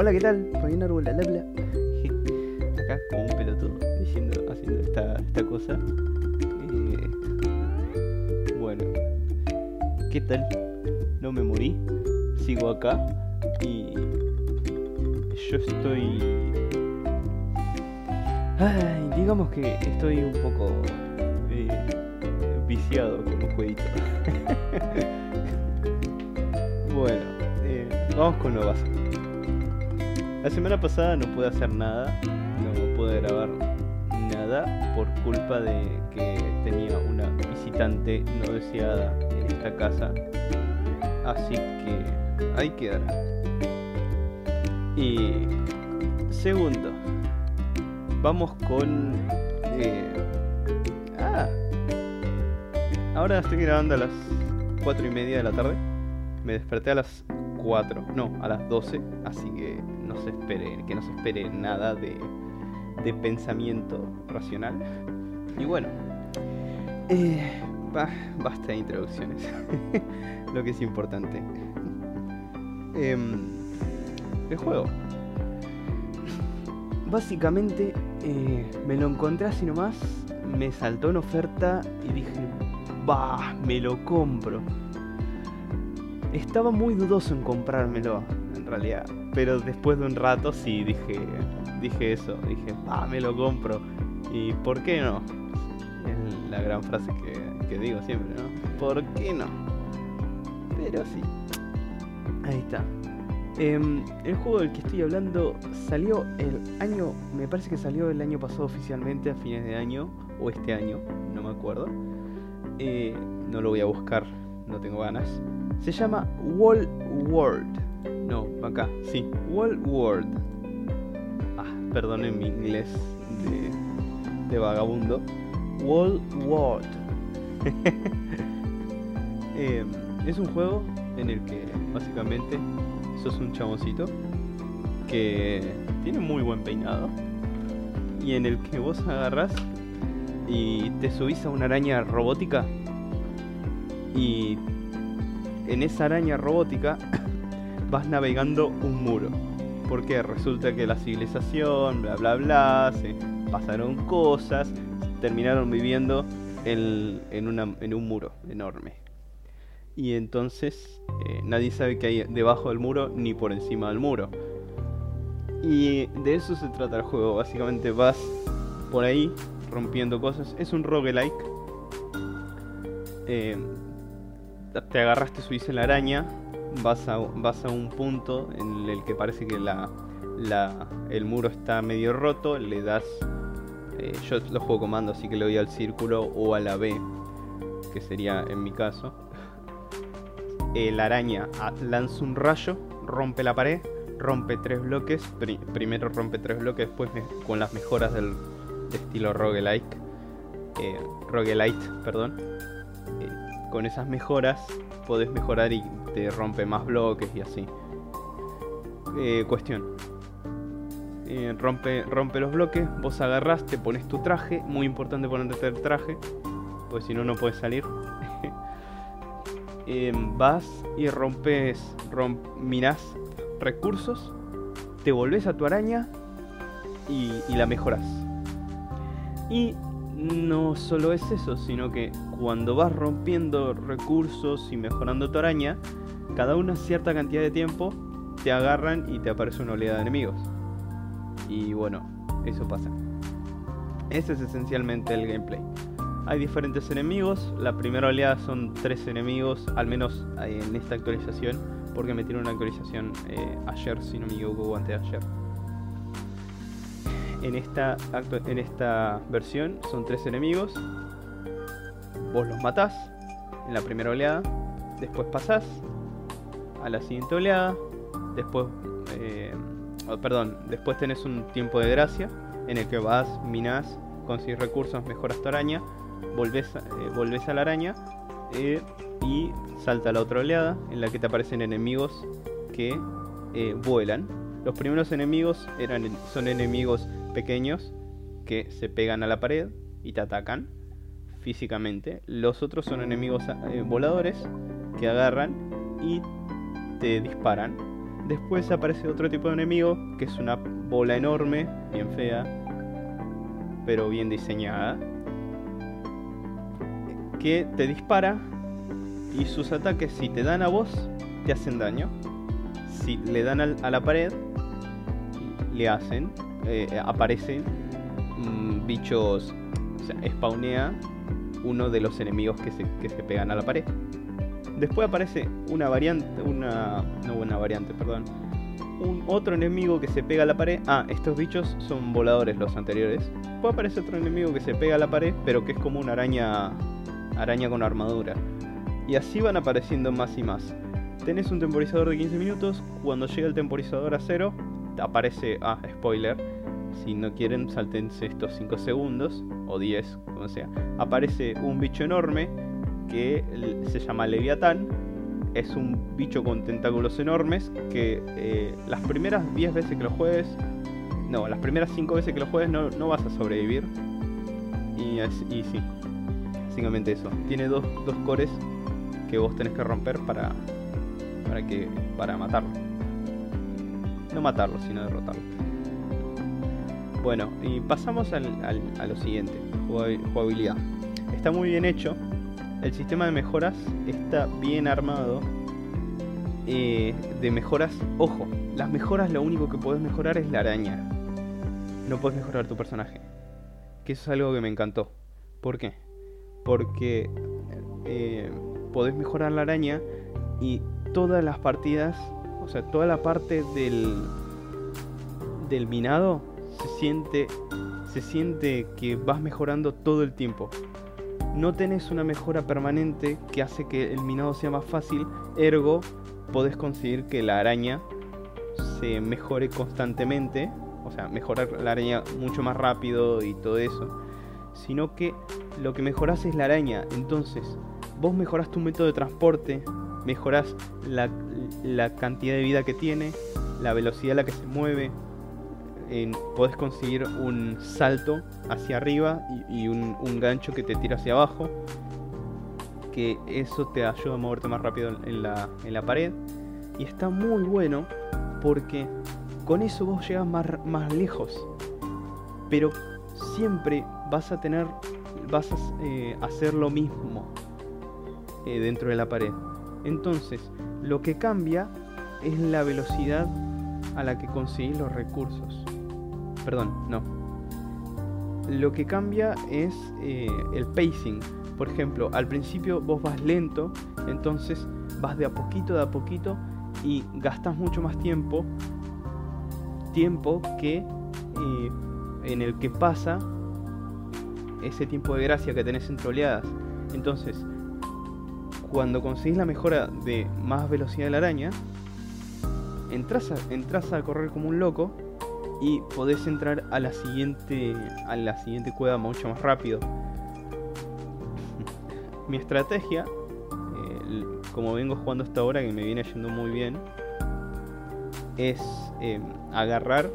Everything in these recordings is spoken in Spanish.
Hola, ¿qué tal? Fabián Árbol, bla, bla. Acá como un pelotudo diciendo, haciendo esta, esta cosa. Eh, bueno, ¿qué tal? No me morí, sigo acá y yo estoy... Ay, digamos que estoy un poco eh, viciado con un jueguito. bueno, eh, vamos con lo básico. La semana pasada no pude hacer nada, no pude grabar nada por culpa de que tenía una visitante no deseada en esta casa. Así que ahí quedará. Y segundo, vamos con... eh, ah, ahora estoy grabando a las 4 y media de la tarde. Me desperté a las 4, no, a las 12, así que no se espere, que no se espere nada de, de pensamiento racional. Y bueno, eh, ba- basta de introducciones, lo que es importante. Em, el juego. Básicamente, eh, me lo encontré así nomás, me saltó en oferta y dije, bah, me lo compro. Estaba muy dudoso en comprármelo, en realidad. Pero después de un rato sí dije, dije eso, dije, bah, me lo compro. ¿Y por qué no? Es la gran frase que, que digo siempre, ¿no? ¿Por qué no? Pero sí. Ahí está. Em, el juego del que estoy hablando salió el año, me parece que salió el año pasado oficialmente, a fines de año, o este año, no me acuerdo. Eh, no lo voy a buscar, no tengo ganas. Se llama Wall World. No, acá, sí, Wall World. Ah, perdonen mi inglés de, de vagabundo. Wall World. Em, es un juego en el que básicamente sos un chaboncito que tiene muy buen peinado y en el que vos agarras y te subís a una araña robótica y en esa araña robótica vas navegando un muro porque resulta que la civilización bla bla bla se pasaron cosas terminaron viviendo en, un muro enorme y entonces eh, nadie sabe qué hay debajo del muro ni por encima del muro. Y de eso se trata el juego. Básicamente vas por ahí rompiendo cosas. Es un roguelike. Eh, te agarraste, subís en la araña. Vas a, vas a un punto en el que parece que la, la- el muro está medio roto. Le das. eh, yo lo juego comando, así que le doy al círculo o a la B, que sería en mi caso eh, la araña a- lanza un rayo, rompe la pared, rompe tres bloques. pri- primero rompe tres bloques, después con las mejoras del de estilo roguelike. eh, roguelite, perdón. Con esas mejoras podés mejorar y te rompe más bloques y así. Eh, cuestión. Eh, rompe, rompe los bloques, vos agarrás, te pones tu traje, muy importante ponerte el traje, porque si no no puedes salir. eh, vas y rompes, rom, mirás recursos, te volvés a tu araña y, y la mejoras. Y no solo es eso, sino que cuando vas rompiendo recursos y mejorando tu araña, cada una cierta cantidad de tiempo te agarran y te aparece una oleada de enemigos. Y bueno, eso pasa. Ese es esencialmente el gameplay. Hay diferentes enemigos. La primera oleada son tres enemigos, al menos en esta actualización, porque metieron una actualización eh, ayer, si no me equivoco, antes de ayer. En esta, en esta versión son tres enemigos. Vos los matás en la primera oleada. Después pasás a la siguiente oleada. Después, eh, oh, perdón, después tenés un tiempo de gracia en el que vas, minás, consigues recursos, mejoras tu araña, volvés, a- eh, volvés a la araña eh, y salta la otra oleada en la que te aparecen enemigos que eh, vuelan. Los primeros enemigos eran, son enemigos pequeños que se pegan a la pared y te atacan físicamente. Los otros son enemigos eh, voladores que agarran y te disparan. Después aparece otro tipo de enemigo, que es una bola enorme, bien fea, pero bien diseñada, que te dispara y sus ataques si te dan a vos, te hacen daño. Si le dan a la pared, le hacen, eh, aparecen mm, bichos, o sea, spawnea uno de los enemigos que se, que se pegan a la pared. Después aparece una variante, una, no una variante, perdón, un otro enemigo que se pega a la pared. Ah, estos bichos son voladores los anteriores. Después aparece otro enemigo que se pega a la pared, pero que es como una araña, araña con armadura. Y así van apareciendo más y más. Tenés un temporizador de 15 minutos. Cuando llega el temporizador a cero, aparece. Ah, spoiler. Si no quieren, saltense estos 5 segundos. O 10, como sea. Aparece un bicho enorme que se llama Leviatán. Es un bicho con tentáculos enormes que eh, las primeras 10 veces que lo juegues, no, las primeras 5 veces que lo juegues no, no vas a sobrevivir. Y, sí, básicamente eso. Tiene dos, dos cores que vos tenés que romper para, para, que, para matarlo. No matarlo, sino derrotarlo. Bueno, y pasamos al, a lo siguiente, jugabilidad. Está muy bien hecho. El sistema de mejoras está bien armado. Eh, de mejoras, ojo, las mejoras lo único que podés mejorar es la araña. No podés mejorar tu personaje. Que eso es algo que me encantó. ¿Por qué? Porque eh, podés mejorar la araña y todas las partidas, o sea, toda la parte del, del minado se siente, se siente que vas mejorando todo el tiempo. No tenés una mejora permanente que hace que el minado sea más fácil, ergo podés conseguir que la araña se mejore constantemente, o sea, mejorar la araña mucho más rápido y todo eso, sino que lo que mejoras es la araña, entonces vos mejorás tu método de transporte, mejorás la, cantidad de vida que tiene, la velocidad a la que se mueve, podés conseguir un salto hacia arriba y, un, gancho que te tira hacia abajo, que eso te ayuda a moverte más rápido en la, en la pared. Y está muy bueno porque con eso vos llegas más, más lejos. Pero siempre vas a tener, vas a eh, hacer lo mismo eh, dentro de la pared. Entonces, lo que cambia es la velocidad a la que conseguís los recursos. Perdón, no. Lo que cambia es eh, el pacing. Por ejemplo, al principio vos vas lento, entonces vas de a poquito, de a poquito y gastas mucho más tiempo. Tiempo que eh, en el que pasa ese tiempo de gracia que tenés entre oleadas. Entonces, cuando conseguís la mejora de más velocidad de la araña, entras a, a correr como un loco y podés entrar a la siguiente a la siguiente cueva mucho más rápido. Mi estrategia, eh, como vengo jugando hasta ahora, que me viene yendo muy bien, es em, agarrar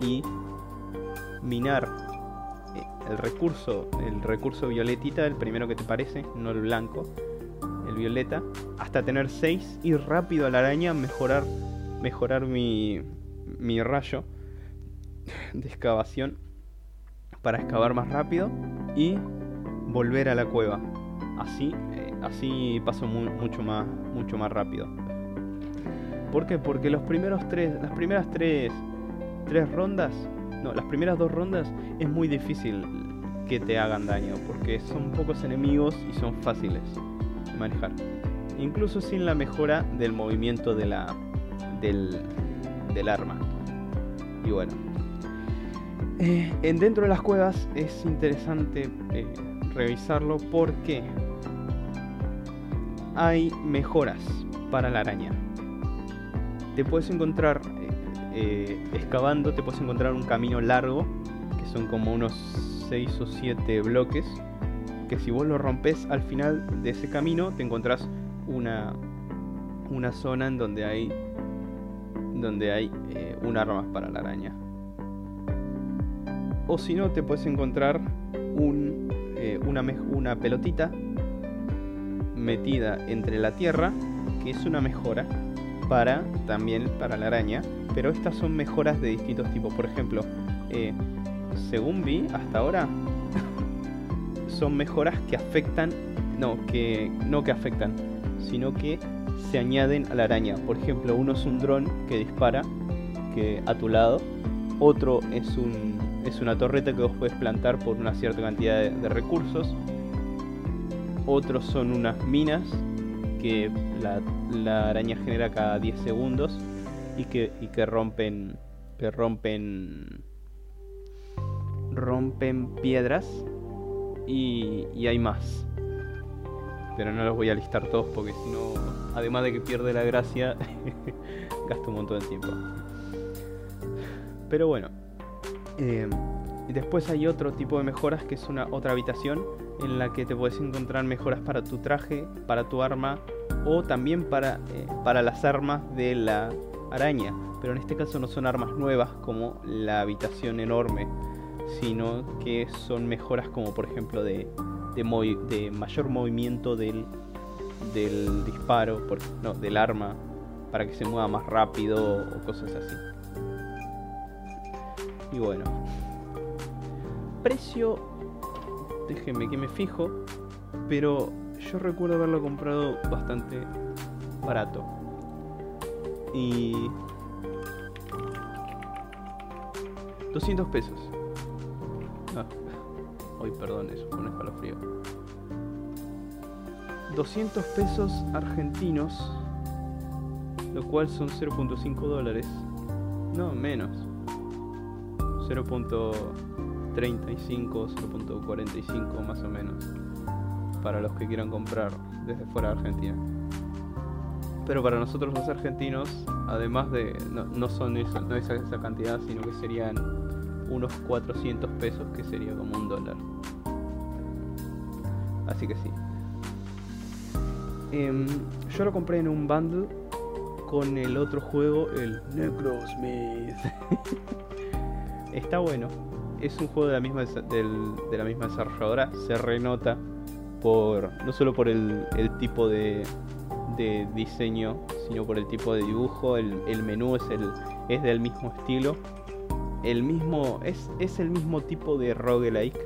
y minar eh, el recurso, el recurso violetita, el primero que te parece, no el blanco, violeta, hasta tener 6, ir rápido a la araña, mejorar, mejorar mi, mi rayo de excavación para excavar más rápido y volver a la cueva. Así, eh, así paso mucho más, mucho más rápido. ¿Por qué? Porque los primeros tres, las primeras tres, tres rondas, no, las primeras dos rondas es muy difícil que te hagan daño porque son pocos enemigos y son fáciles manejar. Incluso sin la mejora del movimiento de la, del, del arma. Y bueno. Eh, en dentro de las cuevas es interesante eh, revisarlo porque hay mejoras para la araña. Te puedes encontrar eh, excavando, te puedes encontrar un camino largo, que son como unos 6 o 7 bloques, si vos lo rompes al final de ese camino te encontrás una, una zona en donde hay donde hay eh, un arma para la araña. O si no, te puedes encontrar eh, una, una pelotita metida entre la tierra, que es una mejora, para también para la araña, pero estas son mejoras de distintos tipos. Por ejemplo, eh, según vi hasta ahora, son mejoras que afectan, no, que no que afectan, sino que se añaden a la araña. Por ejemplo, uno es un dron que dispara que a tu lado, otro es un es una torreta que vos puedes plantar por una cierta cantidad de, recursos. Otros son unas minas que la, araña genera cada 10 segundos y que, y que rompen que rompen rompen piedras y, y hay más pero no los voy a listar todos porque si no, además de que pierde la gracia, gasto un montón de tiempo. Pero bueno, eh, después hay otro tipo de mejoras que es una otra habitación en la que te puedes encontrar mejoras para tu traje, para tu arma o también para, eh, para las armas de la araña. Pero en este caso no son armas nuevas como la habitación enorme, sino que son mejoras como por ejemplo de de, mayor movimiento del, del disparo, no, del arma, para que se mueva más rápido o cosas así. Y bueno, precio, déjenme que me fijo, pero yo recuerdo haberlo comprado bastante barato. Y 200 pesos. Ay, perdón, eso fue un escalofrío. 200 pesos argentinos, lo cual son 0.5 dólares. No, menos. 0.35, 0.45 más o menos. Para los que quieran comprar desde fuera de Argentina. Pero para nosotros los argentinos, además de... No, son esa, no esa cantidad, sino que serían unos 400 pesos, que sería como un dólar. Así que sí. Em, yo lo compré en un bundle con el otro juego, el Necrosmith. Está bueno. Es un juego de la misma de la misma desarrolladora. Se renota por no solo por el, tipo de, de, diseño, sino por el tipo de dibujo. El, el menú es el es del mismo estilo el mismo. Es, es el mismo tipo de roguelike.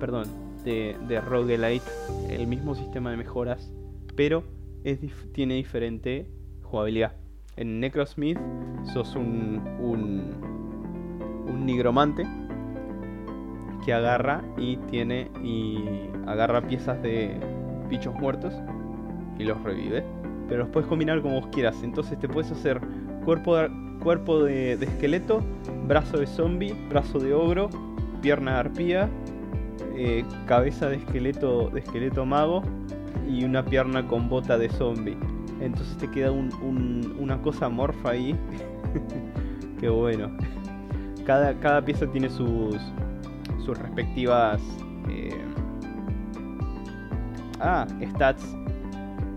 Perdón, de, de roguelite. El mismo sistema de mejoras. Pero es, tiene diferente jugabilidad. En Necrosmith sos un, un, un nigromante que agarra y tiene y agarra piezas de bichos muertos y los revive. Pero los puedes combinar como vos quieras. Entonces te puedes hacer cuerpo de, cuerpo de, esqueleto, brazo de zombie, brazo de ogro, pierna de arpía, eh, cabeza de esqueleto, de esqueleto mago y una pierna con bota de zombie. Entonces te queda una cosa morfa ahí. Qué bueno. Cada, cada, pieza tiene sus, sus respectivas eh, ah, stats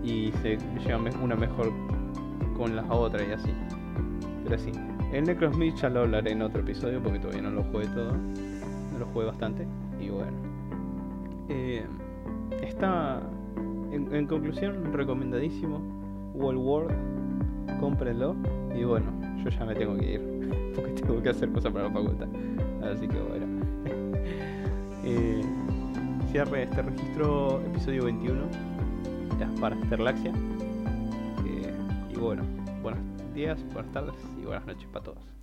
y se lleva una mejor con las otras y así. Pero sí, el Necrosmith ya lo hablaré en otro episodio porque todavía no lo jugué todo. No lo jugué bastante. Y bueno. Eh, está. En, conclusión, recomendadísimo. World War. Cómprenlo. Y bueno, yo ya me tengo que ir. Porque tengo que hacer cosas para la facultad. Así que bueno. eh, cierre este registro, episodio 21. Ya, para Sterlaxia. Eh, y bueno, buenos días, buenas tardes buenas noches para todos.